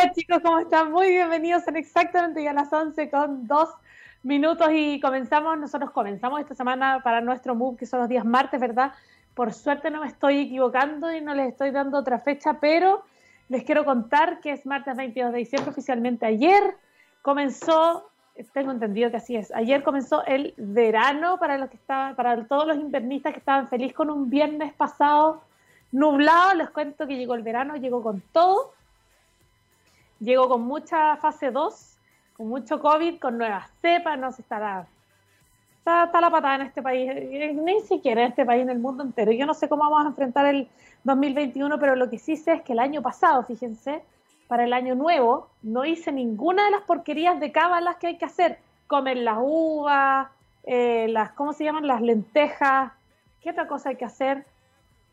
Hola chicos, ¿cómo están? Muy bienvenidos. en exactamente ya las 11 con dos minutos y comenzamos, nosotros comenzamos esta semana para nuestro MOVE, que son los días martes, ¿verdad? Por suerte no me estoy equivocando y no les estoy dando otra fecha, pero les quiero contar que es martes 22 de diciembre oficialmente. Ayer comenzó, tengo entendido que así es, ayer comenzó el verano para los que estaban, para todos los invernistas que estaban felices con un viernes pasado nublado. Les cuento que llegó el verano, llegó con todo llegó con mucha fase 2, con mucho COVID, con nuevas cepas, no se estará. Está, está, la patada en este país, eh, ni siquiera en este país, en el mundo entero. Yo no sé cómo vamos a enfrentar el 2021, pero lo que sí sé es que el año pasado, fíjense, para el año nuevo, no hice ninguna de las porquerías de cábalas que hay que hacer. Comer las uvas, eh, las, ¿cómo se llaman? Las lentejas. ¿Qué otra cosa hay que hacer?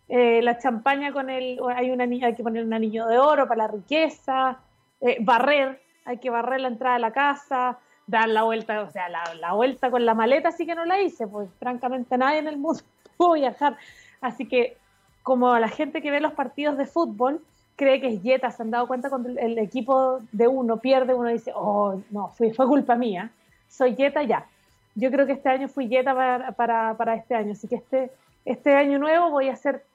Eh, la champaña con el, hay, hay que poner un anillo de oro para la riqueza. Eh, barrer, hay que barrer la entrada de la casa, dar la vuelta, o sea, la, vuelta con la maleta sí que no la hice, pues francamente nadie en el mundo pudo viajar. Así que como la gente que ve los partidos de fútbol cree que es Jetta, se han dado cuenta cuando el, equipo de uno pierde, uno dice, oh, no, fue, fue culpa mía, soy Jetta ya. Yo creo que este año fui Jetta para, para, para este año, así que este, este año nuevo voy a hacer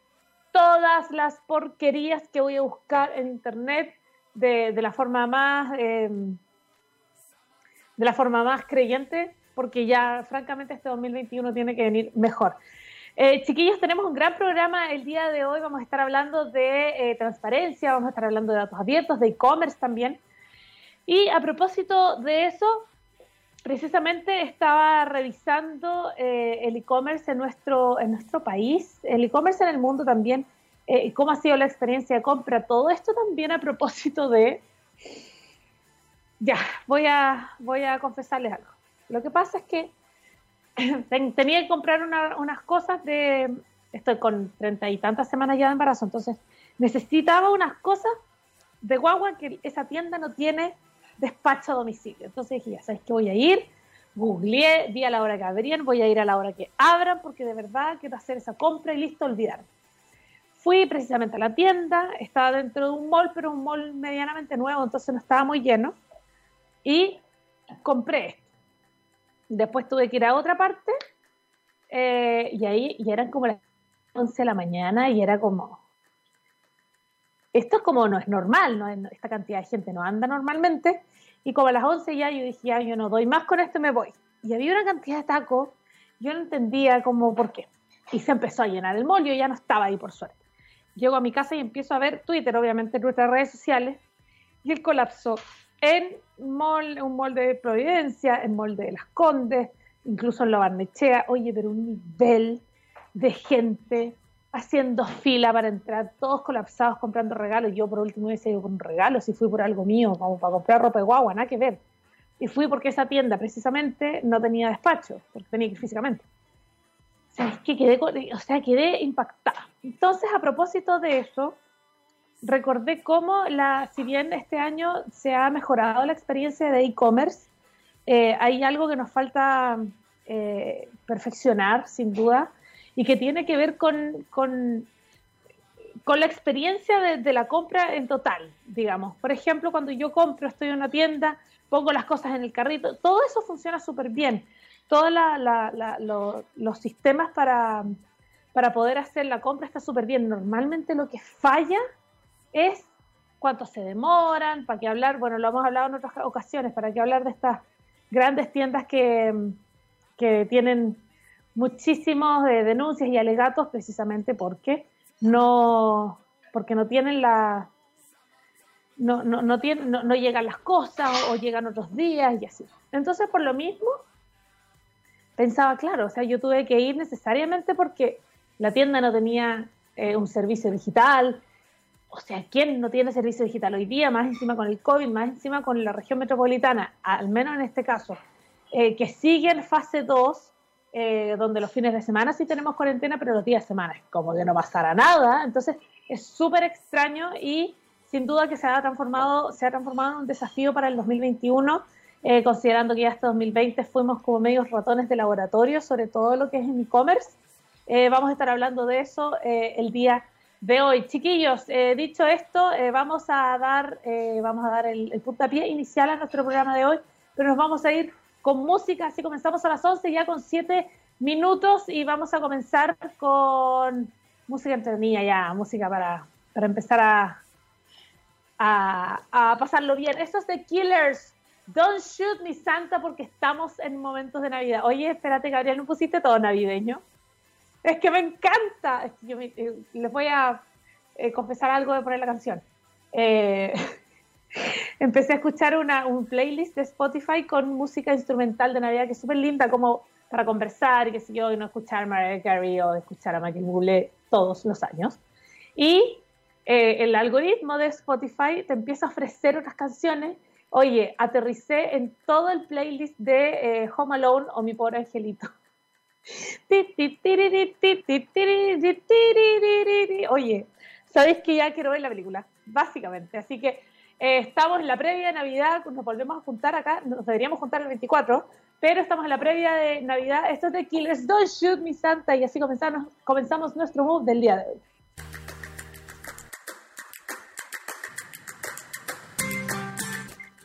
todas las porquerías que voy a buscar en internet de, la forma más em, de la forma más creyente, porque ya francamente este 2021 tiene que venir mejor. Eh, chiquillos, tenemos un gran programa el día de hoy. Vamos a estar hablando de eh, transparencia, vamos a estar hablando de datos abiertos, de e-commerce también. Y a propósito de eso, precisamente estaba revisando eh, el e-commerce en nuestro, en nuestro país, el e-commerce en el mundo también eh, cómo ha sido la experiencia de compra, todo esto también a propósito de... Ya, voy a, voy a confesarles algo. Lo que pasa es que tenía que comprar unas cosas de... Estoy con treinta y tantas semanas ya de embarazo, entonces necesitaba unas cosas de guagua que esa tienda no tiene despacho a domicilio. Entonces dije, ya sabes que voy a ir, googleé, vi a la hora que abrían, voy a ir a la hora que abran, porque de verdad quiero hacer esa compra y listo, olvidarme. Fui precisamente a la tienda, estaba dentro de un mall, pero un mall medianamente nuevo, entonces no estaba muy lleno. Y compré esto. Después tuve que ir a otra parte eh, y ahí y eran como las 11 de la mañana y era como, esto es como no es normal, no esta cantidad de gente no anda normalmente. Y como a las 11 ya yo dije, ya, yo no doy más con esto, me voy. Y había una cantidad de tacos, yo no entendía como por qué. Y se empezó a llenar el mall, yo ya no estaba ahí por suerte llego a mi casa y empiezo a ver Twitter, obviamente, en nuestras redes sociales, y el colapso en mall, un mall de Providencia, en mall de Las Condes, incluso en la Barnechea, oye, pero un nivel de gente haciendo fila para entrar, todos colapsados comprando regalos. Yo por último hubiese ido con un regalo, si fui por algo mío, como para comprar ropa de guagua, nada que ver. Y fui porque esa tienda precisamente no tenía despacho, porque tenía que ir físicamente. O sea, quedé, o sea, quedé impactada. Entonces, a propósito de eso, recordé cómo, la, si bien este año se ha mejorado la experiencia de e-commerce, eh, hay algo que nos falta eh, perfeccionar, sin duda, y que tiene que ver con, con, con la experiencia de, de, la compra en total, digamos. Por ejemplo, cuando yo compro, estoy en una tienda, pongo las cosas en el carrito, todo eso funciona súper bien todos los sistemas para, para poder hacer la compra está súper bien. Normalmente lo que falla es cuánto se demoran, para qué hablar, bueno, lo hemos hablado en otras ocasiones, para qué hablar de estas grandes tiendas que, que tienen muchísimos de denuncias y alegatos precisamente porque no, porque no tienen la... No, no, no, no, no llegan las cosas o llegan otros días y así. Entonces, por lo mismo, pensaba, claro, o sea, yo tuve que ir necesariamente porque la tienda no tenía eh, un servicio digital. O sea, ¿quién no tiene servicio digital hoy día? Más encima con el COVID, más encima con la región metropolitana, al menos en este caso, eh, que sigue en fase 2, eh, donde los fines de semana sí tenemos cuarentena, pero los días de semana es como que no pasará nada. Entonces, es súper extraño y sin duda que se ha transformado, se ha transformado en un desafío para el 2021 eh, considerando que ya hasta 2020 fuimos como medios ratones de laboratorio sobre todo lo que es en e-commerce. Eh, vamos a estar hablando de eso eh, el día de hoy. Chiquillos, eh, dicho esto, eh, vamos a dar, eh, vamos a dar el, puntapié inicial a nuestro programa de hoy, pero nos vamos a ir con música, así comenzamos a las 11 ya con 7 minutos y vamos a comenzar con música entretenida ya, música para, para empezar a, a, a pasarlo bien. Esto es de Killers. Don't shoot me Santa porque estamos en momentos de Navidad. Oye, espérate, Gabriel, ¿no pusiste todo navideño? Es que me encanta. Es que yo eh, les voy a eh, confesar algo de poner la canción. Eh, empecé a escuchar una, un playlist de Spotify con música instrumental de Navidad que es súper linda, como para conversar y que sé yo, y no escuchar a Mariah Carey o escuchar a Michael Bublé todos los años. Y el algoritmo de Spotify te empieza a ofrecer otras canciones. Oye, aterricé en todo el playlist de Home Alone o Mi Pobre Angelito. Oye, sabéis que ya quiero ver la película, básicamente. Así que eh, estamos en la previa de Navidad, nos volvemos a juntar acá, nos deberíamos juntar el 24, pero estamos en la previa de Navidad. Esto es de Killers, Don't Shoot Me Santa, y así comenzamos, comenzamos nuestro move del día de hoy.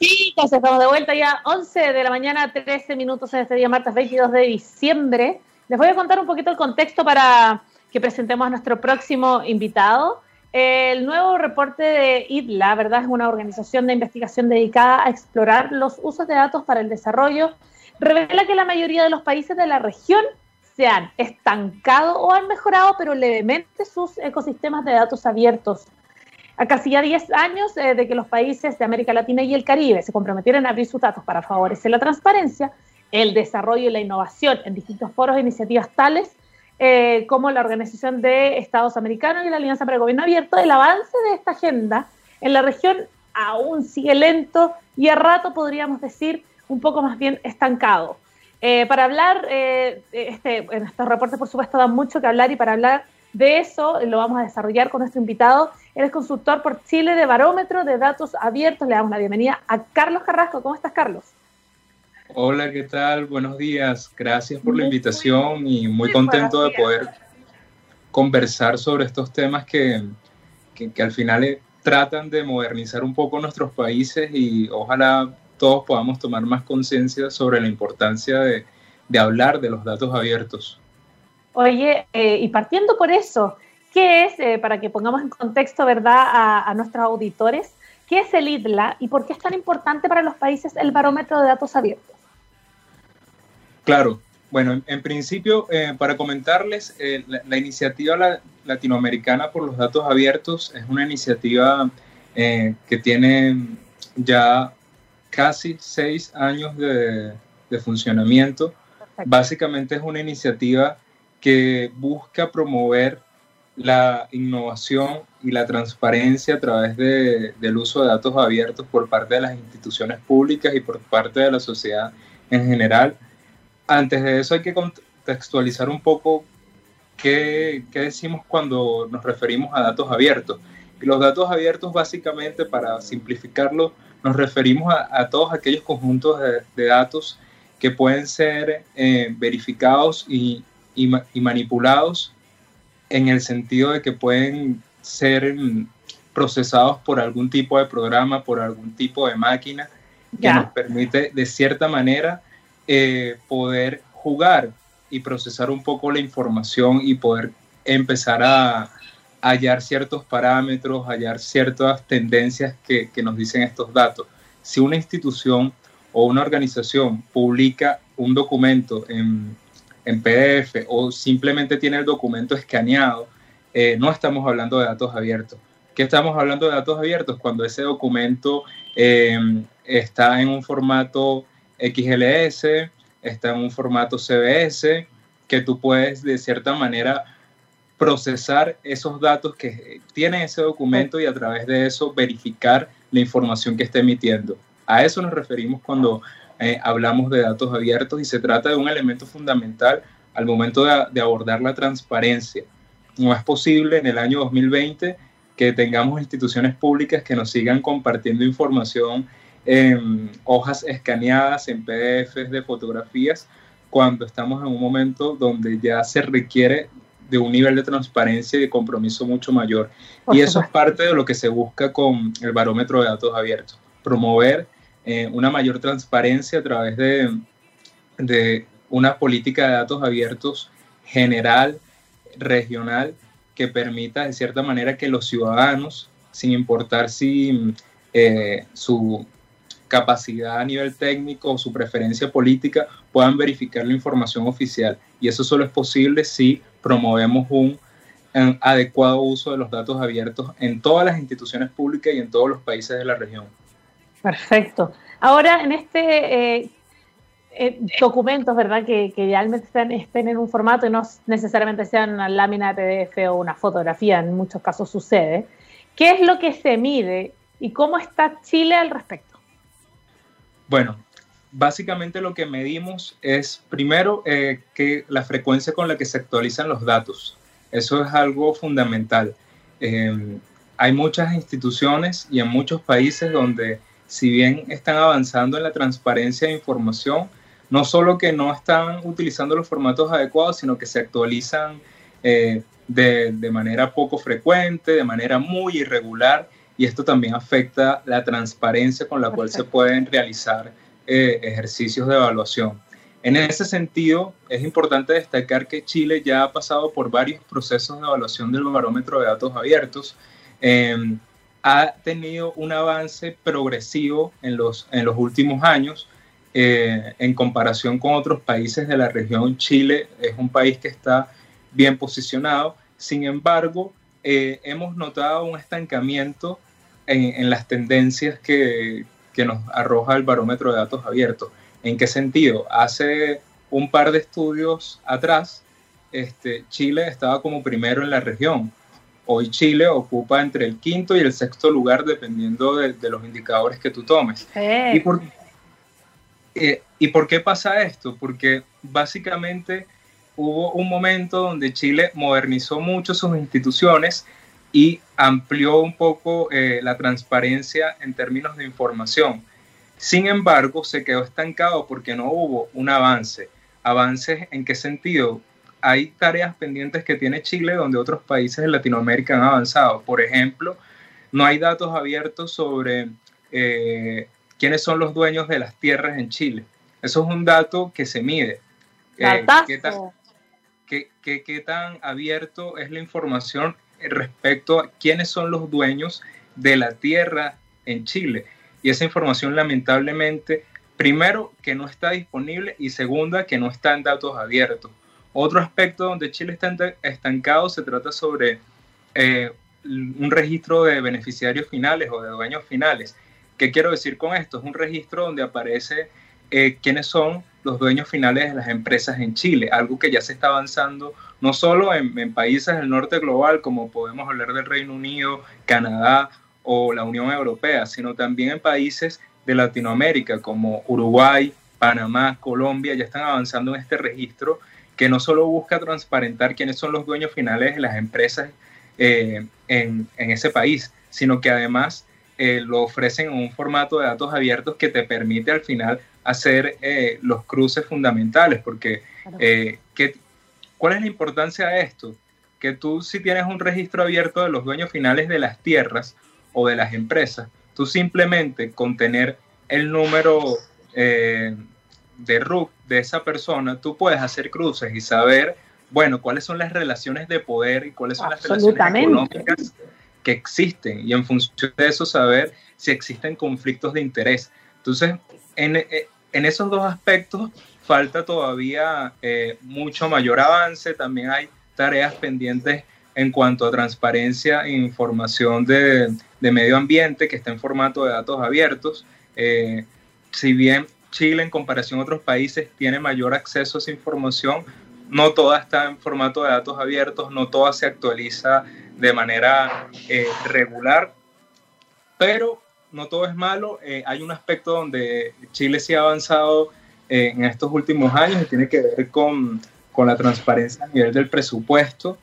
Estamos de vuelta ya 11 de la mañana, 13 minutos en este día martes 22 de diciembre. Les voy a contar un poquito el contexto para que presentemos a nuestro próximo invitado. El nuevo reporte de IDLA, ¿verdad? Es una organización de investigación dedicada a explorar los usos de datos para el desarrollo. Revela que la mayoría de los países de la región se han estancado o han mejorado, pero levemente, sus ecosistemas de datos abiertos. A casi ya 10 años eh, de que los países de América Latina y el Caribe se comprometieron a abrir sus datos para favorecer la transparencia, el desarrollo y la innovación en distintos foros e iniciativas tales eh, como la Organización de Estados Americanos y la Alianza para el Gobierno Abierto, el avance de esta agenda en la región aún sigue lento y a rato podríamos decir un poco más bien estancado. Eh, para hablar, este, en estos reportes por supuesto dan mucho que hablar y para hablar de eso lo vamos a desarrollar con nuestro invitado. Él es consultor por Chile de Barómetro de Datos Abiertos. Le damos la bienvenida a Carlos Carrasco. ¿Cómo estás, Carlos? Hola, ¿qué tal? Buenos días. Gracias por la invitación y muy contento de poder conversar sobre estos temas que, que, al final eh, tratan de modernizar un poco nuestros países y ojalá todos podamos tomar más conciencia sobre la importancia de, de, hablar de los datos abiertos. Oye, eh, y partiendo por eso, ¿qué es, eh, para que pongamos en contexto, verdad, a, a nuestros auditores, qué es el IDLA y por qué es tan importante para los países el barómetro de datos abiertos? Claro, bueno, en, principio, eh, para comentarles, eh, la, iniciativa latinoamericana por los datos abiertos es una iniciativa eh, que tiene ya casi seis años de, funcionamiento. Básicamente es una iniciativa que busca promover la innovación y la transparencia a través del uso de datos abiertos por parte de las instituciones públicas y por parte de la sociedad en general antes de eso hay que contextualizar un poco qué, decimos cuando nos referimos a datos abiertos. Y los datos abiertos básicamente, para simplificarlo, nos referimos a, todos aquellos conjuntos de, datos que pueden ser eh, verificados y, manipulados en el sentido de que pueden ser procesados por algún tipo de programa, por algún tipo de máquina que nos permite de cierta manera eh, poder jugar y procesar un poco la información y poder empezar a, hallar ciertos parámetros, hallar ciertas tendencias que, nos dicen estos datos. Si una institución o una organización publica un documento en, PDF o simplemente tiene el documento escaneado, eh, no estamos hablando de datos abiertos. ¿Qué estamos hablando de datos abiertos? Cuando ese documento eh, está en un formato XLS, está en un formato CBS, que tú puedes de cierta manera procesar esos datos que tiene ese documento y a través de eso verificar la información que está emitiendo. A eso nos referimos cuando eh, hablamos de datos abiertos y se trata de un elemento fundamental al momento de, abordar la transparencia. No es posible en el año 2020 que tengamos instituciones públicas que nos sigan compartiendo información en hojas escaneadas, en PDFs de fotografías, cuando estamos en un momento donde ya se requiere de un nivel de transparencia y de compromiso mucho mayor. y eso es parte de lo que se busca con el barómetro de datos abiertos, promover eh, una mayor transparencia a través de, de una política de datos abiertos general, regional, que permita de cierta manera que los ciudadanos, sin importar si eh, su capacidad a nivel técnico o su preferencia política, puedan verificar la información oficial. Y eso solo es posible si promovemos un, adecuado uso de los datos abiertos en todas las instituciones públicas y en todos los países de la región. Perfecto. Ahora, en este eh, eh, documentos, ¿verdad? Que, que realmente estén, en un formato y no necesariamente sean una lámina de PDF o una fotografía, en muchos casos sucede. ¿Qué es lo que se mide y cómo está Chile al respecto? Bueno, básicamente lo que medimos es primero eh, que la frecuencia con la que se actualizan los datos. Eso es algo fundamental. Eh, hay muchas instituciones y en muchos países donde si bien están avanzando en la transparencia de información, no solo que no están utilizando los formatos adecuados, sino que se actualizan eh, de, de, manera poco frecuente, de manera muy irregular, y esto también afecta la transparencia con la cual se pueden realizar eh, ejercicios de evaluación. En ese sentido, es importante destacar que Chile ya ha pasado por varios procesos de evaluación del barómetro de datos abiertos. Em, ha tenido un avance progresivo en los, en los últimos años, eh, en comparación con otros países de la región, Chile es un país que está bien posicionado. Sin embargo, eh, hemos notado un estancamiento en, las tendencias que, que, nos arroja el barómetro de datos abiertos. ¿En qué sentido? Hace un par de estudios atrás, este, Chile estaba como primero en la región. Hoy Chile ocupa entre el quinto y el sexto lugar dependiendo de, de los indicadores que tú tomes. ¿Y por, eh, ¿Y por qué pasa esto? Porque básicamente hubo un momento donde Chile modernizó mucho sus instituciones y amplió un poco eh, la transparencia en términos de información. Sin embargo, se quedó estancado porque no hubo un avance. ¿Avances en qué sentido? Hay tareas pendientes que tiene Chile donde otros países de Latinoamérica han avanzado. Por ejemplo, no hay datos abiertos sobre eh, quiénes son los dueños de las tierras en Chile. Eso es un dato que se mide. Eh, ¿qué, tan, abierto es la información respecto a quiénes son los dueños de la tierra en Chile? Y esa información lamentablemente, primero, que no está disponible y segunda, que no está en datos abiertos. Otro aspecto donde Chile está estancado se trata sobre eh, un registro de beneficiarios finales o de dueños finales. ¿Qué quiero decir con esto? Es un registro donde aparece eh, quiénes son los dueños finales de las empresas en Chile, algo que ya se está avanzando no solo en, países del norte global, como podemos hablar del Reino Unido, Canadá o la Unión Europea, sino también en países de Latinoamérica como Uruguay, Panamá, Colombia, ya están avanzando en este registro que no solo busca transparentar quiénes son los dueños finales de las empresas eh, en, en ese país, sino que además eh, lo ofrecen en un formato de datos abiertos que te permite al final hacer eh, los cruces fundamentales, porque eh, ¿cuál es la importancia de esto? Que tú si tienes un registro abierto de los dueños finales de las tierras o de las empresas, tú simplemente con tener el número de RUC de esa persona, tú puedes hacer cruces y saber, bueno, cuáles son las relaciones de poder y cuáles son las relaciones económicas que existen y en función de eso saber si existen conflictos de interés. Entonces, en, eh, en esos dos aspectos falta todavía eh, mucho mayor avance, también hay tareas pendientes en cuanto a transparencia e información de, de medio ambiente que está en formato de datos abiertos. Eh, si bien Chile en comparación a otros países tiene mayor acceso a esa información, no toda está en formato de datos abiertos, no toda se actualiza de manera eh, regular, pero no todo es malo. Eh, hay un aspecto donde Chile sí ha avanzado eh, en estos últimos años y tiene que ver con, con la transparencia a nivel del presupuesto.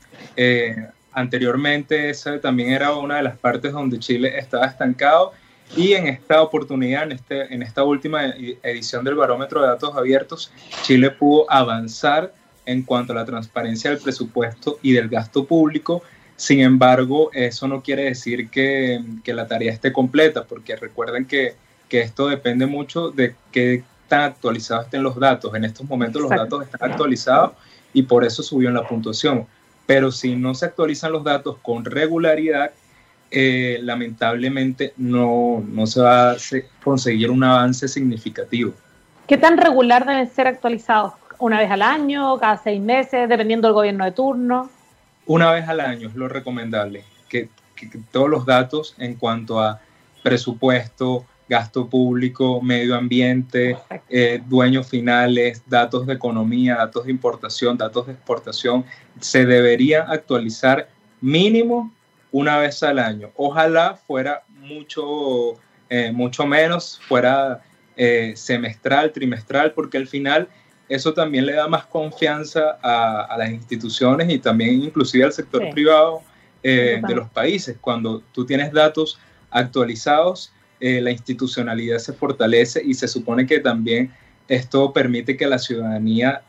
anteriormente esa también era una de las partes donde Chile estaba estancado y en esta oportunidad, en, este, en esta última edición del barómetro de datos abiertos, Chile pudo avanzar en cuanto a la transparencia del presupuesto y del gasto público. Sin embargo, eso no quiere decir que, que la tarea esté completa, porque recuerden que, que, esto depende mucho de qué tan actualizados estén los datos. En estos momentos los datos están actualizados y por eso subió en la puntuación. Pero si no se actualizan los datos con regularidad, eh, lamentablemente no, no se va a conseguir un avance significativo. ¿Qué tan regular deben ser actualizados? ¿Una vez al año, cada seis meses, dependiendo del gobierno de turno? Una vez al año es lo recomendable, que, todos los datos en cuanto a presupuesto, gasto público, medio ambiente, eh, dueños finales, datos de economía, datos de importación, datos de exportación, se debería actualizar mínimo una vez al año. Ojalá fuera mucho, eh, mucho menos, fuera eh, semestral, trimestral, porque al final eso también le da más confianza a, las instituciones y también inclusive al sector privado eh, de los países. Cuando tú tienes datos actualizados, la institucionalidad se fortalece y se supone que también esto permite que la ciudadanía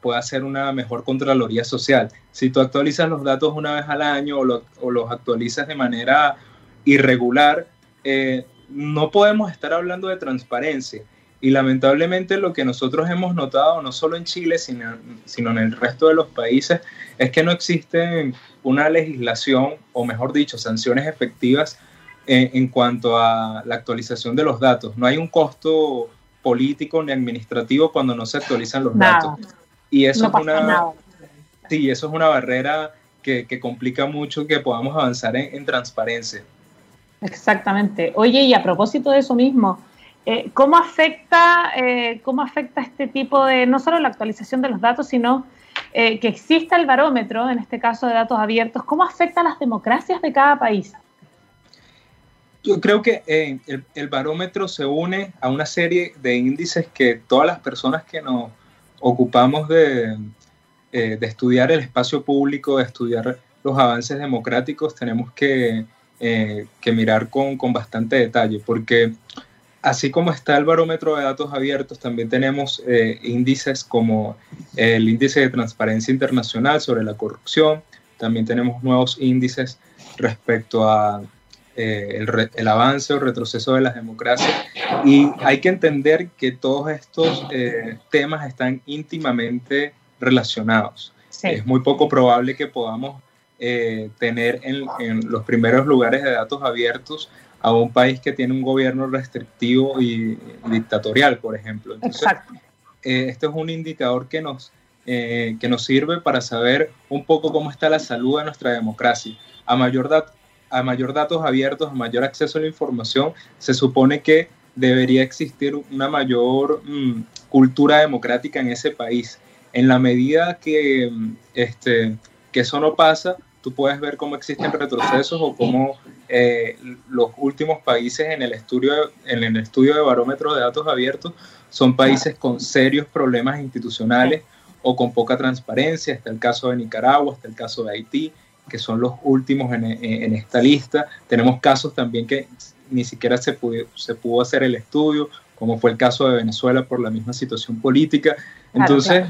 pueda hacer una mejor Contraloría Social. Si tú actualizas los datos una vez al año o, los actualizas de manera irregular, eh, no podemos estar hablando de transparencia. Y lamentablemente lo que nosotros hemos notado, no solo en Chile, sino, sino en el resto de los países, es que no existe una legislación, o mejor dicho, sanciones efectivas eh, en cuanto a la actualización de los datos. No hay un costo político ni administrativo cuando no se actualizan los datos. Y eso es una sí, eso es una barrera que, que, complica mucho que podamos avanzar en, transparencia. Exactamente. Oye, y a propósito de eso mismo, eh, ¿cómo, afecta, eh, ¿cómo afecta este tipo de, no solo la actualización de los datos, sino eh, que exista el barómetro, en este caso de datos abiertos, ¿cómo afecta a las democracias de cada país? Yo creo que eh, el, barómetro se une a una serie de índices que todas las personas que nos ocupamos de, eh, estudiar el espacio público, de estudiar los avances democráticos, tenemos que, eh, mirar con, bastante detalle, porque así como está el barómetro de datos abiertos, también tenemos índices como el índice de transparencia internacional sobre la corrupción, también tenemos nuevos índices respecto a eh, el, avance o retroceso de las democracias. Y hay que entender que todos estos eh, temas están íntimamente relacionados. Es muy poco probable que podamos eh, tener en, los primeros lugares de datos abiertos a un país que tiene un gobierno restrictivo y, dictatorial, por ejemplo. Entonces, esto es un indicador que nos, que nos sirve para saber un poco cómo está la salud de nuestra democracia. A mayor, a mayor datos abiertos, a mayor acceso a la información, se supone que debería existir una mayor mm, cultura democrática en ese país. En la medida que, mm, este, que eso no pasa, tú puedes ver cómo existen retrocesos o cómo eh, los últimos países en el, estudio, en el estudio de barómetros de datos abiertos son países con serios problemas institucionales o con poca transparencia. Está el caso de Nicaragua, está el caso de Haití, que son los últimos en, en, esta lista. Tenemos casos también que ni siquiera se pudo, se pudo hacer el estudio, como fue el caso de Venezuela por la misma situación política. Entonces,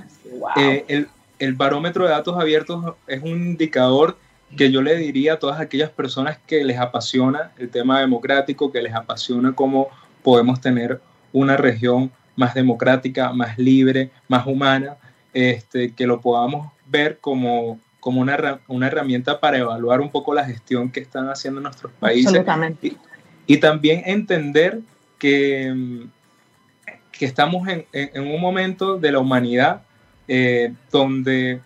eh, el, el, barómetro de datos abiertos es un indicador que yo le diría a todas aquellas personas que les apasiona el tema democrático, que les apasiona cómo podemos tener una región más democrática, más libre, más humana, este, que lo podamos ver como como una, una herramienta para evaluar un poco la gestión que están haciendo nuestros países. Y, y, también entender que, que estamos en, en, un momento de la humanidad eh, donde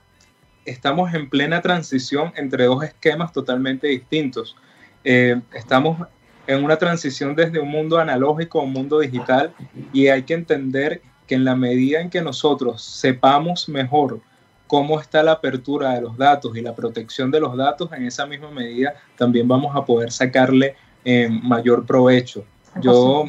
estamos en plena transición entre dos esquemas totalmente distintos. Eh, estamos en una transición desde un mundo analógico a un mundo digital y hay que entender que en la medida en que nosotros sepamos mejor cómo está la apertura de los datos y la protección de los datos, en esa misma medida también vamos a poder sacarle eh, mayor provecho. Yo,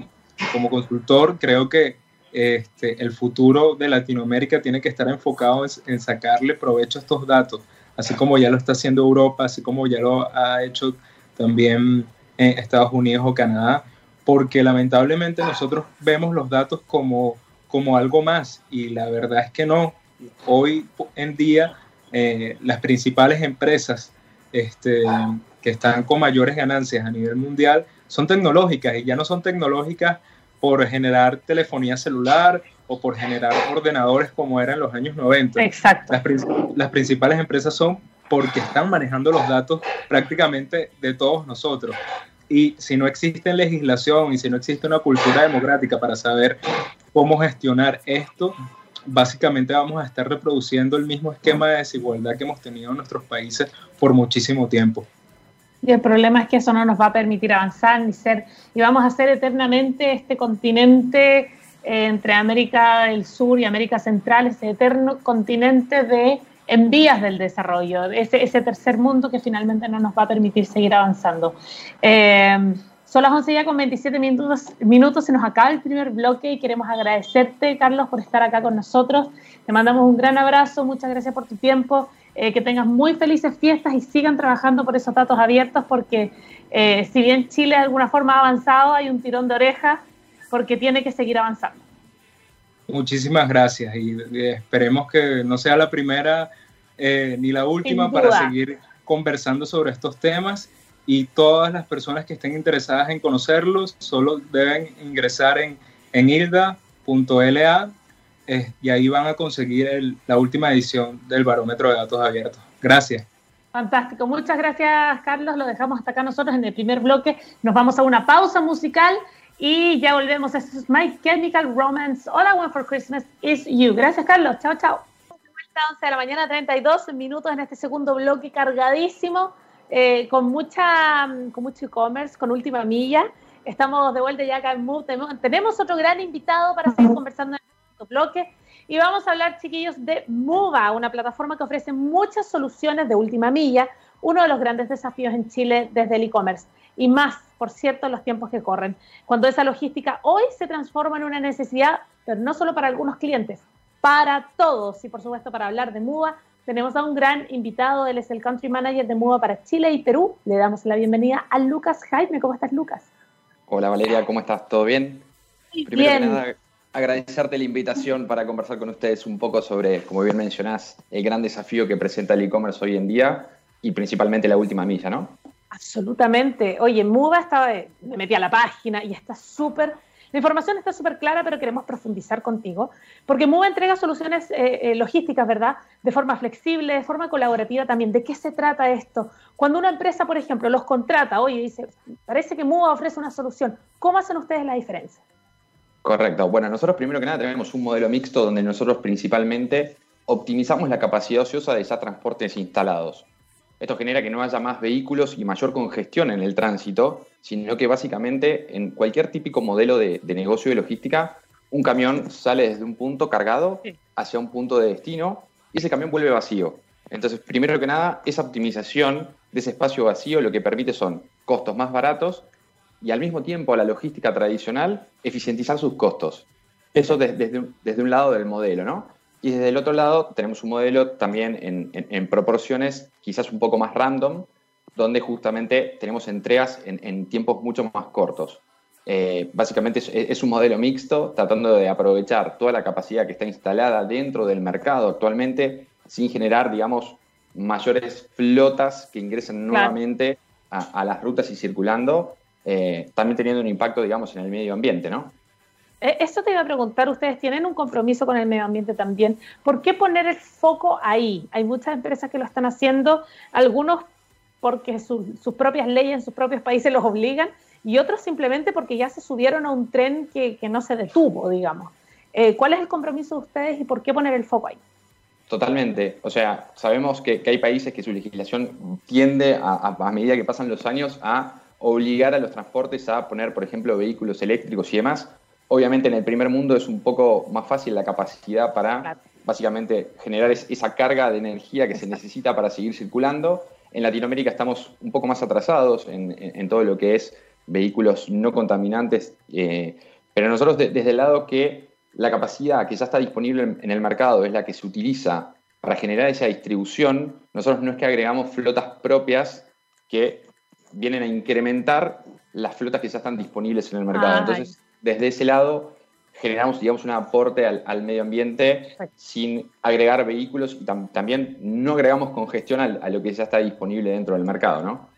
como consultor, creo que este, el futuro de Latinoamérica tiene que estar enfocado en, sacarle provecho a estos datos, así como ya lo está haciendo Europa, así como ya lo ha hecho también en Estados Unidos o Canadá, porque lamentablemente nosotros vemos los datos como, como algo más y la verdad es que no, hoy en día eh, las principales empresas este, que están con mayores ganancias a nivel mundial son tecnológicas y ya no son tecnológicas por generar telefonía celular o por generar ordenadores como era en los años 90. Exacto. Las, las principales empresas son porque están manejando los datos prácticamente de todos nosotros. Y si no existe legislación y si no existe una cultura democrática para saber cómo gestionar esto, básicamente vamos a estar reproduciendo el mismo esquema de desigualdad que hemos tenido en nuestros países por muchísimo tiempo. Y el problema es que eso no nos va a permitir avanzar ni ser, y vamos a ser eternamente este continente eh, entre América del Sur y América Central, ese eterno continente de en vías del desarrollo, ese, ese tercer mundo que finalmente no nos va a permitir seguir avanzando. Eh, son las 11 ya con 27 minutos, minutos, se nos acaba el primer bloque y queremos agradecerte, Carlos, por estar acá con nosotros. Te mandamos un gran abrazo, muchas gracias por tu tiempo, eh, que tengas muy felices fiestas y sigan trabajando por esos datos abiertos porque eh, si bien Chile de alguna forma ha avanzado, hay un tirón de orejas porque tiene que seguir avanzando. Muchísimas gracias y esperemos que no sea la primera eh, ni la última para seguir conversando sobre estos temas y todas las personas que estén interesadas en conocerlos solo deben ingresar en, en hilda.la eh, y ahí van a conseguir la última edición del barómetro de datos abiertos. Gracias. Fantástico. Muchas gracias, Carlos. Lo dejamos hasta acá nosotros en el primer bloque. Nos vamos a una pausa musical y ya volvemos. Esto es My Chemical Romance. All I Want for Christmas is You. Gracias, Carlos. Chao, chao. 11 de la mañana, 32 minutos en este segundo bloque cargadísimo eh, con, mucha, con mucho e-commerce, con última milla. Estamos de vuelta ya acá en Move. Tenemos otro gran invitado para seguir conversando en este bloque. Y vamos a hablar, chiquillos, de Mova, una plataforma que ofrece muchas soluciones de última milla, uno de los grandes desafíos en Chile desde el e-commerce. Y más, por cierto, en los tiempos que corren. Cuando esa logística hoy se transforma en una necesidad, pero no solo para algunos clientes, para todos. Y por supuesto, para hablar de Mova, tenemos a un gran invitado, él es el Country Manager de MUBA para Chile y Perú. Le damos la bienvenida a Lucas Jaime. ¿Cómo estás, Lucas? Hola, Valeria, ¿cómo estás? ¿Todo bien? Primero que nada, agradecerte la invitación para conversar con ustedes un poco sobre, como bien mencionás, el gran desafío que presenta el e-commerce hoy en día y principalmente la última milla, ¿no? Absolutamente. Oye, MUBA estaba, me metí a la página y está súper la información está súper clara, pero queremos profundizar contigo, porque MUVA entrega soluciones eh, eh, logísticas, ¿verdad? De forma flexible, de forma colaborativa también. ¿De qué se trata esto? Cuando una empresa, por ejemplo, los contrata, oye, dice, parece que MUVA ofrece una solución, ¿cómo hacen ustedes la diferencia? Correcto. Bueno, nosotros primero que nada tenemos un modelo mixto donde nosotros principalmente optimizamos la capacidad ociosa de ya transportes instalados. Esto genera que no haya más vehículos y mayor congestión en el tránsito, sino que básicamente en cualquier típico modelo de, negocio de logística, un camión sale desde un punto cargado hacia un punto de destino y ese camión vuelve vacío. Entonces, primero que nada, esa optimización de ese espacio vacío lo que permite son costos más baratos y al mismo tiempo a la logística tradicional eficientizar sus costos. Eso desde, desde un lado del modelo, ¿no? Y desde el otro lado tenemos un modelo también en, proporciones quizás un poco más random, donde justamente tenemos entregas en, tiempos mucho más cortos. Eh, básicamente es, un modelo mixto, tratando de aprovechar toda la capacidad que está instalada dentro del mercado actualmente, sin generar, digamos, mayores flotas que ingresen nuevamente a, las rutas y circulando, eh, también teniendo un impacto, digamos, en el medio ambiente, ¿no? Eh, esto te iba a preguntar, ustedes tienen un compromiso con el medio ambiente también. ¿Por qué poner el foco ahí? Hay muchas empresas que lo están haciendo, algunos porque sus propias leyes en sus propios países los obligan y otros simplemente porque ya se subieron a un tren que, no se detuvo, digamos. Eh, ¿Cuál es el compromiso de ustedes y por qué poner el foco ahí? Totalmente. O sea, sabemos que, hay países que su legislación tiende a, a medida que pasan los años a obligar a los transportes a poner, por ejemplo, vehículos eléctricos y demás Obviamente en el primer mundo es un poco más fácil la capacidad para básicamente generar esa carga de energía que se necesita para seguir circulando. En Latinoamérica estamos un poco más atrasados en, todo lo que es vehículos no contaminantes, eh, pero nosotros desde el lado que la capacidad que ya está disponible en, el mercado es la que se utiliza para generar esa distribución, nosotros no es que agregamos flotas propias que vienen a incrementar las flotas que ya están disponibles en el mercado. Entonces, desde ese lado generamos, digamos, un aporte al, medio ambiente sin agregar vehículos y también no agregamos congestión a lo que ya está disponible dentro del mercado, ¿no?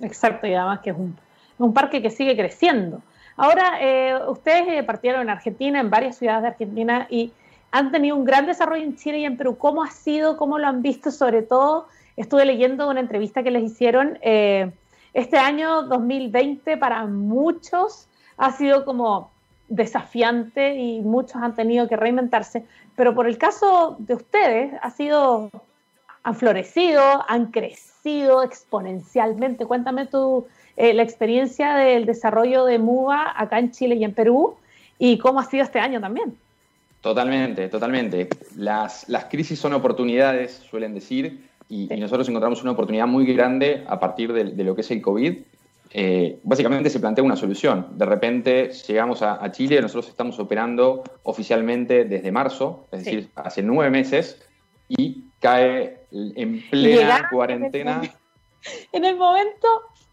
Exacto, y además que es un, parque que sigue creciendo. Ahora, eh, ustedes eh, partieron en Argentina, en varias ciudades de Argentina, y han tenido un gran desarrollo en Chile y en Perú. ¿Cómo ha sido? ¿Cómo lo han visto? Sobre todo, estuve leyendo una entrevista que les hicieron. Eh, este año 2020 para muchos ha sido como desafiante y muchos han tenido que reinventarse, pero por el caso de ustedes ha sido, han florecido, han crecido exponencialmente. Cuéntame tú eh, la experiencia del desarrollo de MUBA acá en Chile y en Perú y cómo ha sido este año también. Totalmente, totalmente. Las, las crisis son oportunidades, suelen decir, y, nosotros encontramos una oportunidad muy grande a partir de, de lo que es el COVID eh, básicamente se plantea una solución. De repente llegamos a, Chile, nosotros estamos operando oficialmente desde marzo, es decir, hace nueve meses, y cae en plena cuarentena. En el, momento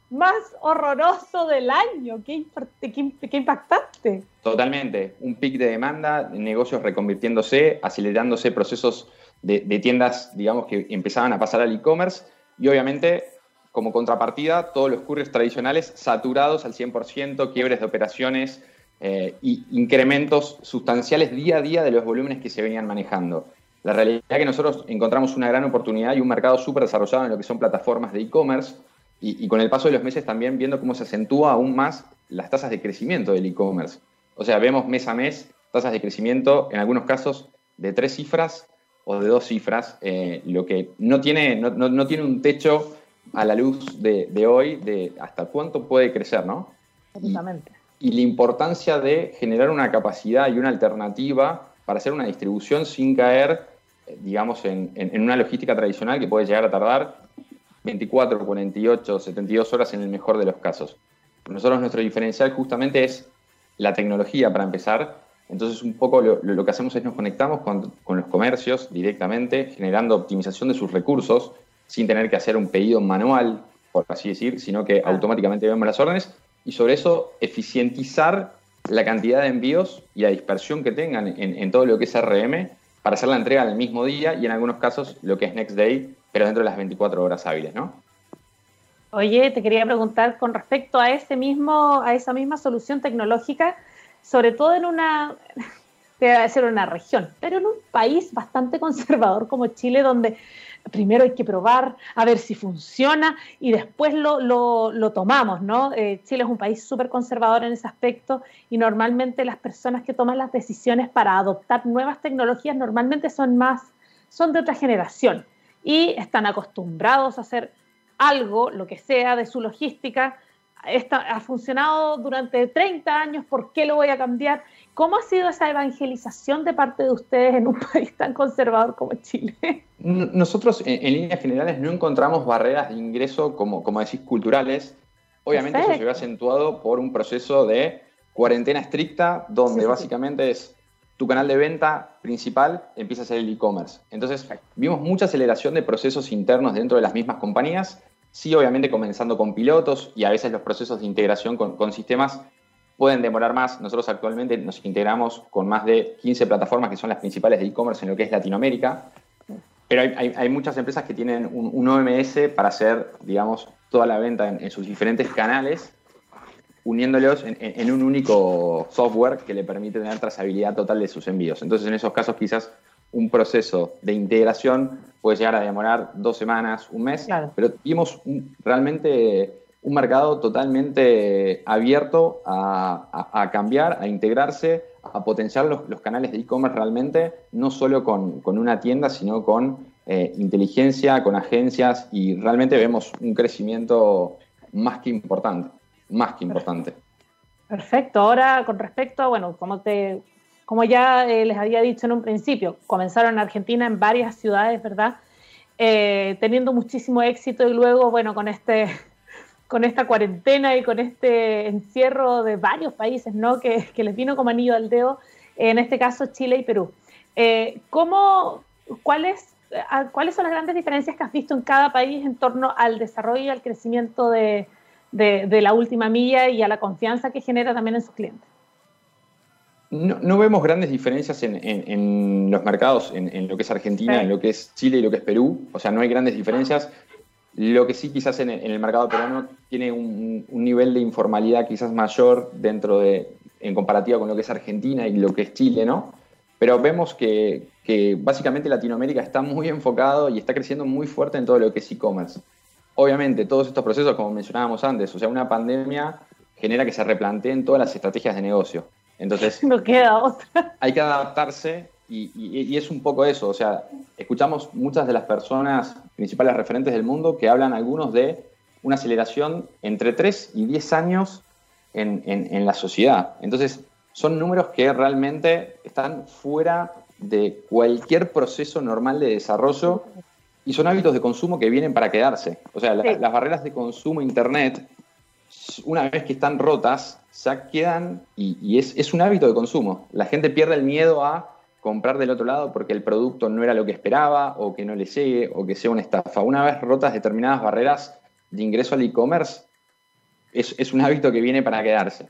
más horroroso del año, qué, qué, impactante. Totalmente, un pic de demanda, negocios reconvirtiéndose, acelerándose procesos de, de tiendas, digamos, que empezaban a pasar al e-commerce, y obviamente como contrapartida, todos los couriers tradicionales saturados al 100%, quiebres de operaciones e incrementos sustanciales día a día de los volúmenes que se venían manejando. La realidad es que nosotros encontramos una gran oportunidad y un mercado súper desarrollado en lo que son plataformas de e-commerce y, con el paso de los meses también viendo cómo se acentúa aún más las tasas de crecimiento del e-commerce. O sea, vemos mes a mes tasas de crecimiento, en algunos casos, de tres cifras o de dos cifras, eh, lo que no tiene, no tiene un techo a la luz de, hoy de hasta cuánto puede crecer, ¿no? Absolutamente. Y, la importancia de generar una capacidad y una alternativa para hacer una distribución sin caer, eh, digamos, en, una logística tradicional que puede llegar a tardar 24, 48, 72 horas en el mejor de los casos. Nosotros nuestro diferencial justamente es la tecnología para empezar. Entonces un poco lo, que hacemos es nos conectamos con, con los comercios directamente, generando optimización de sus recursos, sin tener que hacer un pedido manual, por así decir, sino que automáticamente vemos las órdenes y sobre eso eficientizar la cantidad de envíos y la dispersión que tengan en, todo lo que es RM para hacer la entrega el mismo día y en algunos casos lo que es next day, pero dentro de las 24 horas hábiles, ¿no? Oye, te quería preguntar con respecto a ese mismo, a esa misma solución tecnológica, sobre todo en una, te voy a decir una región, pero en un país bastante conservador como Chile, donde primero hay que probar a ver si funciona y después lo, lo, tomamos, ¿no? Eh, Chile es un país súper conservador en ese aspecto y normalmente las personas que toman las decisiones para adoptar nuevas tecnologías normalmente son más, son de otra generación y están acostumbrados a hacer algo, lo que sea, de su logística. Ha funcionado durante 30 años, ¿por qué lo voy a cambiar? ¿Cómo ha sido esa evangelización de parte de ustedes en un país tan conservador como Chile? Nosotros, en, líneas generales, no encontramos barreras de ingreso, como, como decís, culturales. Obviamente eso se ve acentuado por un proceso de cuarentena estricta, donde básicamente es tu canal de venta principal empieza a ser el e-commerce. Entonces, vimos mucha aceleración de procesos internos dentro de las mismas compañías, sí, obviamente comenzando con pilotos y a veces los procesos de integración con, sistemas pueden demorar más. Nosotros actualmente nos integramos con más de 15 plataformas que son las principales de e-commerce en lo que es Latinoamérica, pero hay, muchas empresas que tienen un, OMS para hacer, digamos, toda la venta en, sus diferentes canales, uniéndolos en, un único software que le permite tener trazabilidad total de sus envíos. Entonces, en esos casos, quizás un proceso de integración puede llegar a demorar dos semanas, un mes, pero vimos realmente un mercado totalmente abierto a, cambiar, a integrarse, a potenciar los, canales de e-commerce realmente, no solo con, una tienda, sino con eh, inteligencia, con agencias y realmente vemos un crecimiento más que importante, más que importante. Perfecto. Ahora, con respecto a, bueno, como, te, como ya eh, les había dicho en un principio, comenzaron en Argentina en varias ciudades, ¿verdad? Eh, teniendo muchísimo éxito y luego, bueno, con este con esta cuarentena y con este encierro de varios países, ¿no? Que, les vino como anillo al dedo, en este caso Chile y Perú. Eh, ¿cómo, cuáles, ¿Cuáles son las grandes diferencias que has visto en cada país en torno al desarrollo y al crecimiento de, de, la última milla y a la confianza que genera también en sus clientes? No, vemos grandes diferencias en, los mercados, en, lo que es Argentina, en lo que es Chile y lo que es Perú. O sea, no hay grandes diferencias. Lo que sí quizás en, el mercado peruano tiene un, nivel de informalidad quizás mayor dentro de, en comparativa con lo que es Argentina y lo que es Chile, ¿no? Pero vemos que, que básicamente Latinoamérica está muy enfocado y está creciendo muy fuerte en todo lo que es e-commerce. Obviamente, todos estos procesos, como mencionábamos antes, o sea, una pandemia genera que se replanteen todas las estrategias de negocio. Entonces, no queda otra. Hay que adaptarse y, es un poco eso. O sea, escuchamos muchas de las personas principales referentes del mundo que hablan algunos de una aceleración entre 3 y 10 años en, la sociedad. Entonces, son números que realmente están fuera de cualquier proceso normal de desarrollo y son hábitos de consumo que vienen para quedarse. O sea, las barreras de consumo Internet, una vez que están rotas, ya quedan y, es, un hábito de consumo. La gente pierde el miedo a comprar del otro lado porque el producto no era lo que esperaba o que no le llegue o que sea una estafa. Una vez rotas determinadas barreras de ingreso al e-commerce, es, un hábito que viene para quedarse.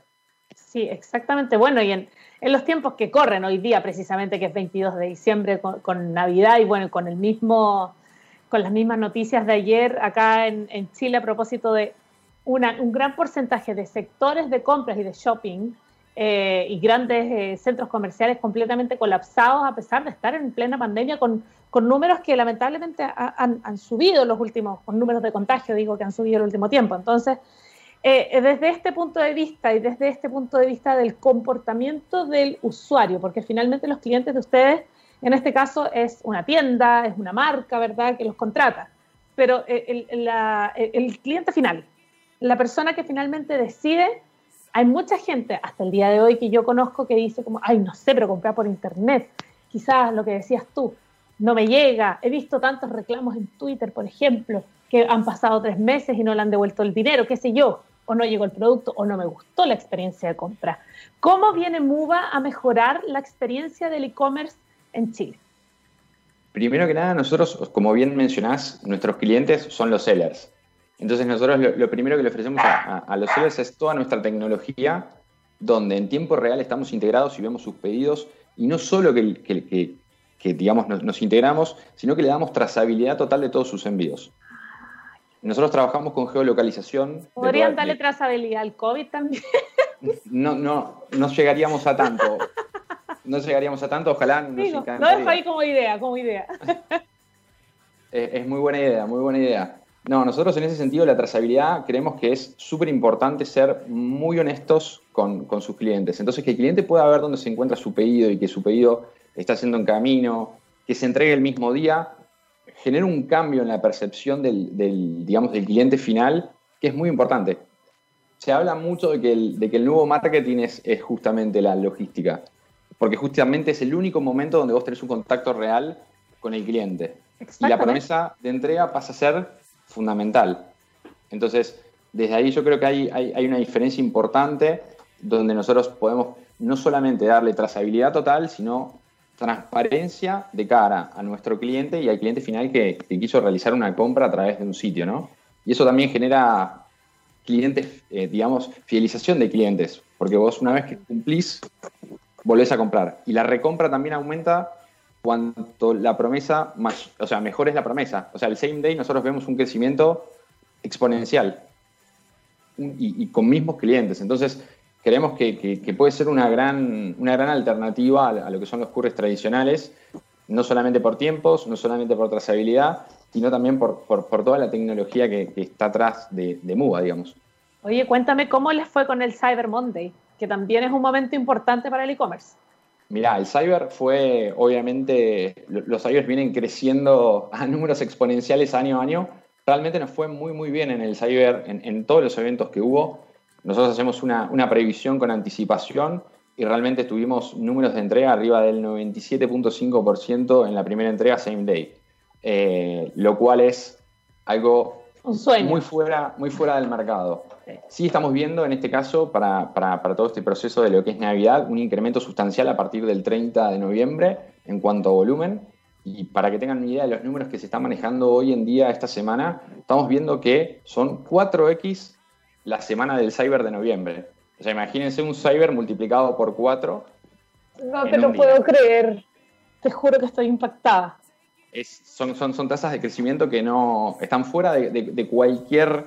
Sí, exactamente. Bueno, y en, los tiempos que corren hoy día, precisamente, que es 22 de diciembre con, Navidad y bueno, con el mismo con las mismas noticias de ayer acá en Chile a propósito de un gran porcentaje de sectores de compras y de shopping eh, y grandes eh, centros comerciales completamente colapsados a pesar de estar en plena pandemia con, con números que lamentablemente han, subido los últimos, con números de contagio digo que han subido el último tiempo. Entonces, eh, desde este punto de vista y desde este punto de vista del comportamiento del usuario, porque finalmente los clientes de ustedes, en este caso es una tienda, es una marca, ¿verdad?, que los contrata, pero el, el cliente final, la persona que finalmente decide, hay mucha gente hasta el día de hoy que yo conozco que dice como, ay, no sé, pero comprar por internet, quizás lo que decías tú, no me llega, he visto tantos reclamos en Twitter, por ejemplo, que han pasado tres meses y no le han devuelto el dinero, qué sé yo, o no llegó el producto o no me gustó la experiencia de compra. ¿Cómo viene MUBA a mejorar la experiencia del e-commerce en Chile? Primero que nada, nosotros, como bien mencionás, nuestros clientes son los sellers. Entonces nosotros lo, primero que le ofrecemos a, los sellers es toda nuestra tecnología, donde en tiempo real estamos integrados y vemos sus pedidos, y no solo que, digamos, nos, integramos, sino que le damos trazabilidad total de todos sus envíos. Nosotros trabajamos con geolocalización. ¿Podrían darle trazabilidad al COVID también? No, no, no llegaríamos a tanto. No llegaríamos a tanto, ojalá Digo, Lo dejo ahí como idea, como idea. es muy buena idea, muy buena idea. No, nosotros en ese sentido la trazabilidad creemos que es súper importante ser muy honestos con, sus clientes. Entonces, que el cliente pueda ver dónde se encuentra su pedido y que su pedido está haciendo en camino, que se entregue el mismo día, genera un cambio en la percepción del, digamos, del cliente final que es muy importante. Se habla mucho de que el, de que el nuevo marketing es, es justamente la logística, porque justamente es el único momento donde vos tenés un contacto real con el cliente. Y la promesa de entrega pasa a ser fundamental. Entonces, desde ahí yo creo que hay, hay, una diferencia importante donde nosotros podemos no solamente darle trazabilidad total, sino transparencia de cara a nuestro cliente y al cliente final que, quiso realizar una compra a través de un sitio, ¿no? Y eso también genera clientes, eh, digamos, fidelización de clientes, porque vos una vez que cumplís, volvés a comprar. Y la recompra también aumenta cuanto la promesa, más, o sea, mejor es la promesa. O sea, el same day nosotros vemos un crecimiento exponencial y, con mismos clientes. Entonces, creemos que, puede ser una gran, una gran alternativa a, lo que son los curres tradicionales, no solamente por tiempos, no solamente por trazabilidad, sino también por, toda la tecnología que, está atrás de, de MUBA, digamos. Oye, cuéntame cómo les fue con el Cyber Monday, que también es un momento importante para el e-commerce. Mirá, el cyber fue, obviamente, los cyber vienen creciendo a números exponenciales año a año. Realmente nos fue muy, muy bien en el cyber, en, todos los eventos que hubo. Nosotros hacemos una, previsión con anticipación y realmente tuvimos números de entrega arriba del 97.5% en la primera entrega same day, eh, lo cual es algo Muy, fuera, muy fuera del mercado. Sí estamos viendo en este caso, para, todo este proceso de lo que es Navidad, un incremento sustancial a partir del 30 de noviembre en cuanto a volumen. Y para que tengan una idea de los números que se están manejando hoy en día, esta semana, estamos viendo que son 4X la semana del cyber de noviembre. O sea, imagínense un cyber multiplicado por 4 No te lo puedo creer. Te juro que estoy impactada. son, son, son tasas de crecimiento que no están fuera de, cualquier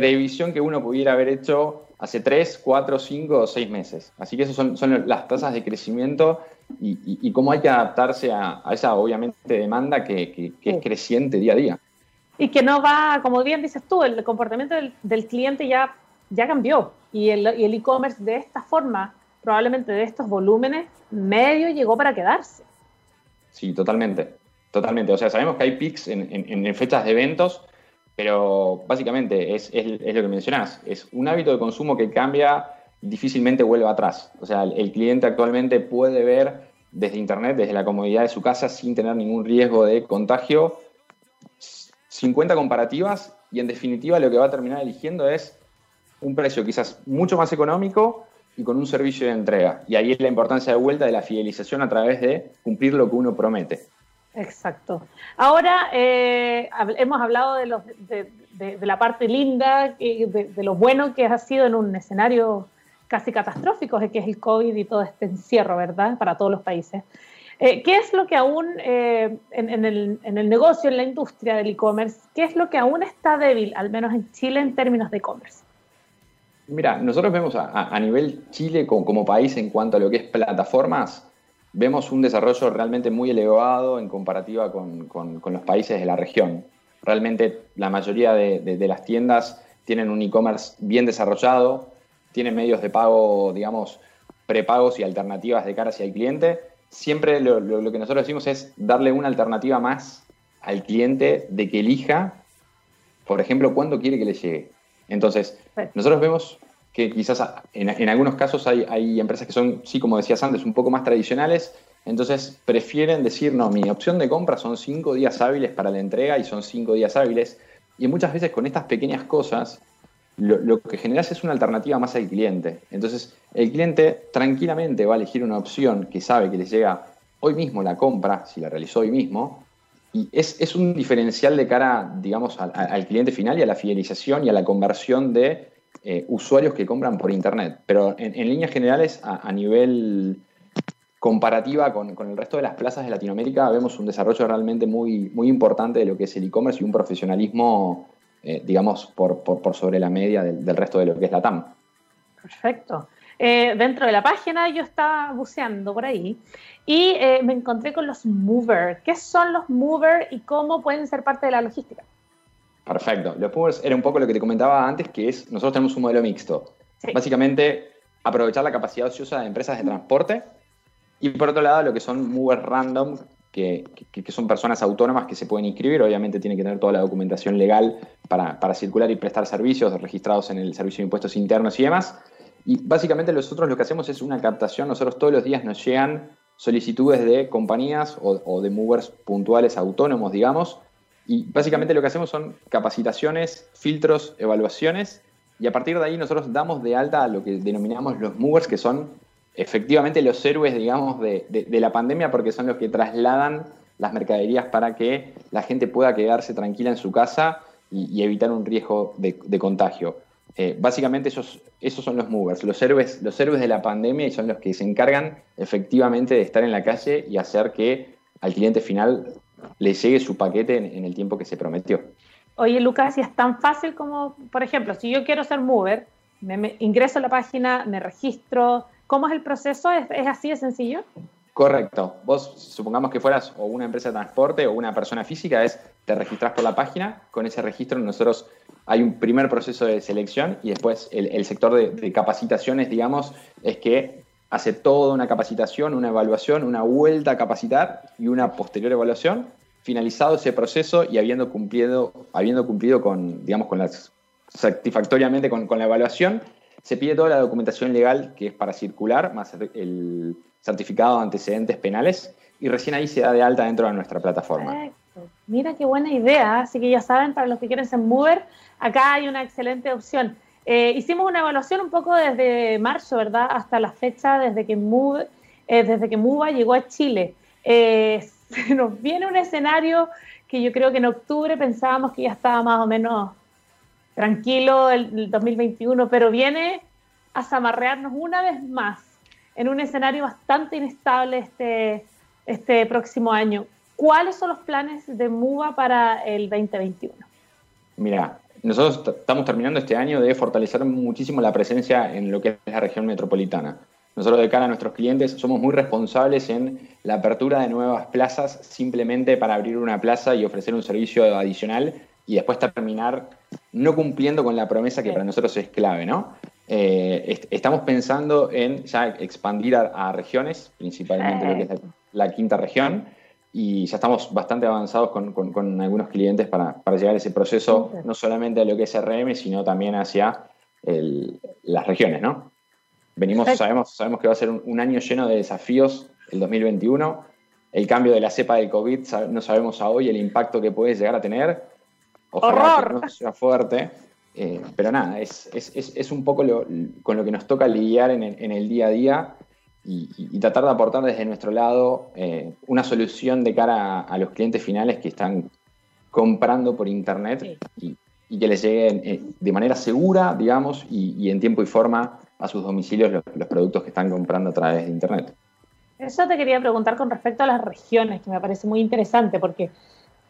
previsión que uno pudiera haber hecho hace 3, 4, 5 o 6 meses. Así que esas son, son las tasas de crecimiento y, cómo hay que adaptarse a, esa, obviamente, demanda que, es creciente día a día. Y que no va, como bien dices tú, el comportamiento del, cliente ya, ya cambió y el e-commerce de esta forma, probablemente de estos volúmenes, medio llegó para quedarse. Sí, totalmente. Totalmente. O sea, sabemos que hay pics en, fechas de eventos, pero básicamente es, lo que mencionás. Es un hábito de consumo que cambia difícilmente vuelve atrás. O sea, el, cliente actualmente puede ver desde Internet, desde la comodidad de su casa, sin tener ningún riesgo de contagio, 50 comparativas y en definitiva lo que va a terminar eligiendo es un precio quizás mucho más económico y con un servicio de entrega. Y ahí es la importancia de vuelta de la fidelización a través de cumplir lo que uno promete. Exacto. Ahora eh, hemos hablado de, los, de, la parte linda, de, lo bueno que ha sido en un escenario casi catastrófico, que es el COVID y todo este encierro, ¿verdad? Para todos los países. Eh, ¿Qué es lo que aún eh, en, el, negocio, en la industria del e-commerce, qué es lo que aún está débil, al menos en Chile, en términos de e-commerce? Mira, nosotros vemos a, nivel Chile como, país en cuanto a lo que es plataformas, vemos un desarrollo realmente muy elevado en comparativa con, los países de la región. Realmente la mayoría de, las tiendas tienen un e-commerce bien desarrollado, tienen medios de pago, digamos, prepagos y alternativas de cara hacia el cliente. Siempre lo, lo que nosotros decimos es darle una alternativa más al cliente de que elija, por ejemplo, cuándo quiere que le llegue. Entonces, nosotros vemos que quizás en, algunos casos hay, empresas que son, sí, como decías antes, un poco más tradicionales, entonces prefieren decir, no, mi opción de compra son cinco días hábiles para la entrega y son cinco días hábiles. Y muchas veces con estas pequeñas cosas, lo, que generas es una alternativa más al cliente. Entonces, el cliente tranquilamente va a elegir una opción que sabe que le llega hoy mismo la compra, si la realizó hoy mismo, y es, un diferencial de cara, digamos, al, cliente final y a la fidelización y a la conversión de eh, usuarios que compran por Internet. Pero en, líneas generales, a, nivel comparativa con, el resto de las plazas de Latinoamérica, vemos un desarrollo realmente muy, muy importante de lo que es el e-commerce y un profesionalismo, eh, digamos, por, sobre la media del, del resto de lo que es la TAM. Perfecto. Eh, dentro de la página yo estaba buceando por ahí y me encontré con los movers. ¿Qué son los movers y cómo pueden ser parte de la logística? Perfecto. Los movers era un poco lo que te comentaba antes, que es, nosotros tenemos un modelo mixto. Básicamente, aprovechar la capacidad ociosa de empresas de transporte y por otro lado, lo que son movers random, que, son personas autónomas que se pueden inscribir. Obviamente tienen que tener toda la documentación legal para, para circular y prestar servicios registrados en el Servicio de Impuestos Internos y demás. Y básicamente nosotros lo que hacemos es una captación. Nosotros todos los días nos llegan solicitudes de compañías o, de movers puntuales autónomos, digamos. Y básicamente lo que hacemos son capacitaciones, filtros, evaluaciones. Y a partir de ahí nosotros damos de alta a lo que denominamos los movers, que son efectivamente los héroes, digamos, de, la pandemia, porque son los que trasladan las mercaderías para que la gente pueda quedarse tranquila en su casa y, evitar un riesgo de contagio. Eh, básicamente esos, esos son los movers, los héroes, los héroes de la pandemia y son los que se encargan efectivamente de estar en la calle y hacer que al cliente final le llegue su paquete en, el tiempo que se prometió. Oye, Lucas, si es tan fácil como, por ejemplo, si yo quiero ser mover, me, ingreso a la página, me registro, ¿cómo es el proceso? ¿Es, ¿Es, así de sencillo? Correcto. Vos, supongamos que fueras o una empresa de transporte o una persona física, es te registras por la página, con ese registro nosotros hay un primer proceso de selección y después el, sector de, capacitaciones, digamos, es que hace toda una capacitación, una evaluación, una vuelta a capacitar y una posterior evaluación. Finalizado ese proceso y habiendo cumplido, habiendo cumplido con, digamos, con las, satisfactoriamente con, con la evaluación, se pide toda la documentación legal que es para circular, más el certificado de antecedentes penales, y recién ahí se da de alta dentro de nuestra plataforma. Mira qué buena idea. Así que ya saben, para los que quieren ser mover, acá hay una excelente opción. Eh, hicimos una evaluación un poco desde marzo, ¿verdad? Hasta la fecha, desde que, Move, eh, desde que Muba llegó a Chile. Eh, se nos viene un escenario que yo creo que en octubre pensábamos que ya estaba más o menos tranquilo el, el 2021, pero viene a zamarrearnos una vez más. en un escenario bastante inestable este, este próximo año. ¿Cuáles son los planes de MUBA para el 2021? Mira, nosotros estamos terminando este año de fortalecer muchísimo la presencia en lo que es la región metropolitana. Nosotros de cara a nuestros clientes somos muy responsables en la apertura de nuevas plazas simplemente para abrir una plaza y ofrecer un servicio adicional y después terminar no cumpliendo con la promesa que para nosotros es clave, ¿no? Eh, estamos pensando en ya expandir a, regiones, principalmente lo que es la, quinta región, y ya estamos bastante avanzados con, algunos clientes para, llegar a ese proceso, no solamente a lo que es RM, sino también hacia las regiones, ¿no? Venimos, sabemos, sabemos que va a ser un, año lleno de desafíos el 2021. El cambio de la cepa del COVID, no sabemos a hoy el impacto que puede llegar a tener. Ojalá Que no sea fuerte. Eh, pero nada, es, un poco con lo que nos toca lidiar en el, día a día y, tratar de aportar desde nuestro lado eh, una solución de cara a, los clientes finales que están comprando por internet y, que les lleguen eh, de manera segura, digamos, y, en tiempo y forma a sus domicilios los, productos que están comprando a través de Internet. Eso te quería preguntar con respecto a las regiones, que me parece muy interesante, porque,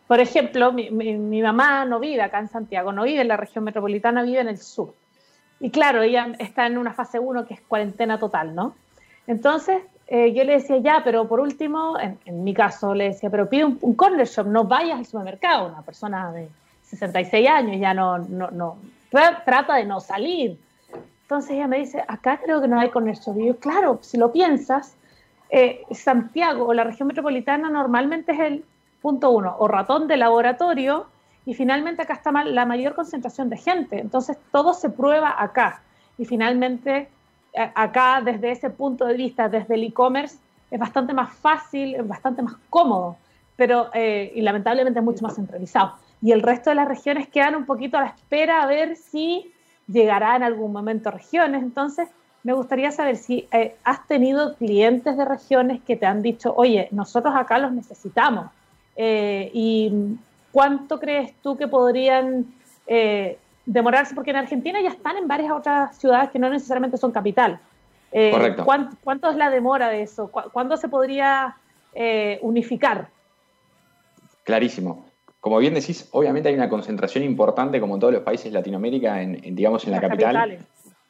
por ejemplo, mi, mamá no vive acá en Santiago, no vive en la región metropolitana, vive en el sur. Y claro, ella está en una fase 1 que es cuarentena total, ¿no? Entonces, eh, yo le decía, ya, pero por último, en, mi caso, le decía, pero pide un, corner shop, no vayas al supermercado. Una persona de 66 años ya no, no, no trata de no salir. Entonces ella me dice, acá creo que no hay comercio. Y yo, claro, si lo piensas, eh, Santiago o la región metropolitana normalmente es el punto uno, o ratón de laboratorio, y finalmente acá está la mayor concentración de gente. Entonces todo se prueba acá. Y finalmente acá, desde ese punto de vista, desde el e-commerce, es bastante más fácil, es bastante más cómodo, pero eh, y lamentablemente es mucho más centralizado. Y el resto de las regiones quedan un poquito a la espera a ver si llegará en algún momento a regiones. Entonces, me gustaría saber si eh, has tenido clientes de regiones que te han dicho, oye, nosotros acá los necesitamos. Eh, ¿Y cuánto crees tú que podrían demorarse? Porque en Argentina ya están en varias otras ciudades que no necesariamente son capital. Correcto. ¿cuánto, es la demora de eso? ¿Cuándo se podría unificar? Clarísimo como bien decís, obviamente hay una concentración importante, como en todos los países de Latinoamérica, en, digamos, en la capital.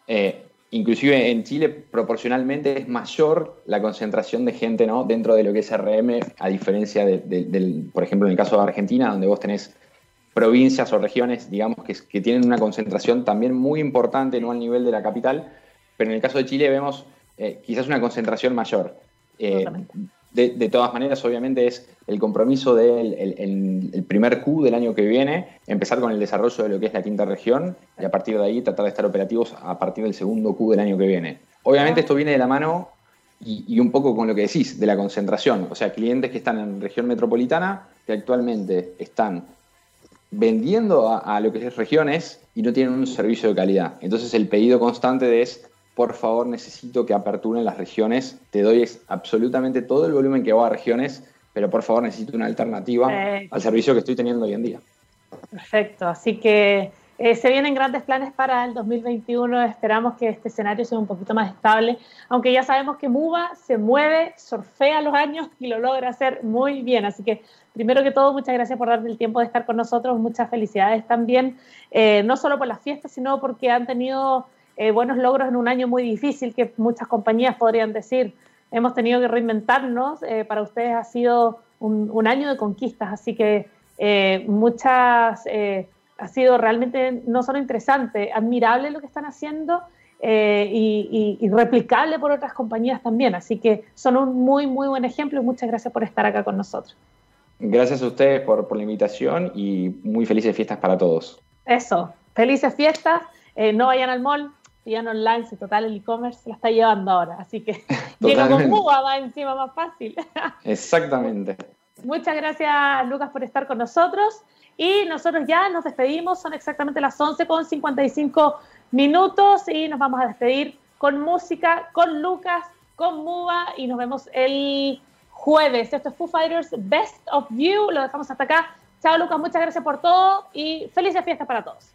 Eh, inclusive en Chile, proporcionalmente es mayor la concentración de gente ¿no? dentro de lo que es RM, a diferencia del, por ejemplo, en el caso de Argentina, donde vos tenés provincias o regiones, digamos, que, tienen una concentración también muy importante, no al nivel de la capital, pero en el caso de Chile vemos eh, quizás una concentración mayor. Eh, de, todas maneras, obviamente, es el compromiso del el, primer Q del año que viene, empezar con el desarrollo de lo que es la quinta región y a partir de ahí tratar de estar operativos a partir del segundo Q del año que viene. Obviamente esto viene de la mano y, un poco con lo que decís, de la concentración, o sea, clientes que están en región metropolitana que actualmente están vendiendo a, a lo que es regiones y no tienen un servicio de calidad. Entonces el pedido constante es por favor necesito que aperturen las regiones, te doy absolutamente todo el volumen que va a regiones, pero por favor necesito una alternativa al servicio que estoy teniendo hoy en día. Perfecto, así que eh, se vienen grandes planes para el 2021, esperamos que este escenario sea un poquito más estable, aunque ya sabemos que MUBA se mueve, surfea los años y lo logra hacer muy bien, así que primero que todo, muchas gracias por darte el tiempo de estar con nosotros, muchas felicidades también, eh, no solo por las fiestas, sino porque han tenido eh, buenos logros en un año muy difícil que muchas compañías podrían decir. Hemos tenido que reinventarnos. Para ustedes ha sido un, año de conquistas, así que muchas ha sido realmente no solo interesante, admirable lo que están haciendo y, y, replicable por otras compañías también. Así que son un muy, muy buen ejemplo y muchas gracias por estar acá con nosotros. Gracias a ustedes por, por la invitación y muy felices fiestas para todos. Eso, felices fiestas. no vayan al mall, pidan online, si total el e-commerce la está llevando ahora. Así que llega con Cuba, va encima más fácil. Exactamente. Muchas gracias, Lucas, por estar con nosotros. Y nosotros ya nos despedimos, son exactamente las 11 con 55 minutos y nos vamos a despedir con música, con Lucas, con Muba y nos vemos el jueves. Esto es Foo Fighters Best of You, lo dejamos hasta acá. Chao Lucas, muchas gracias por todo y felices fiestas para todos.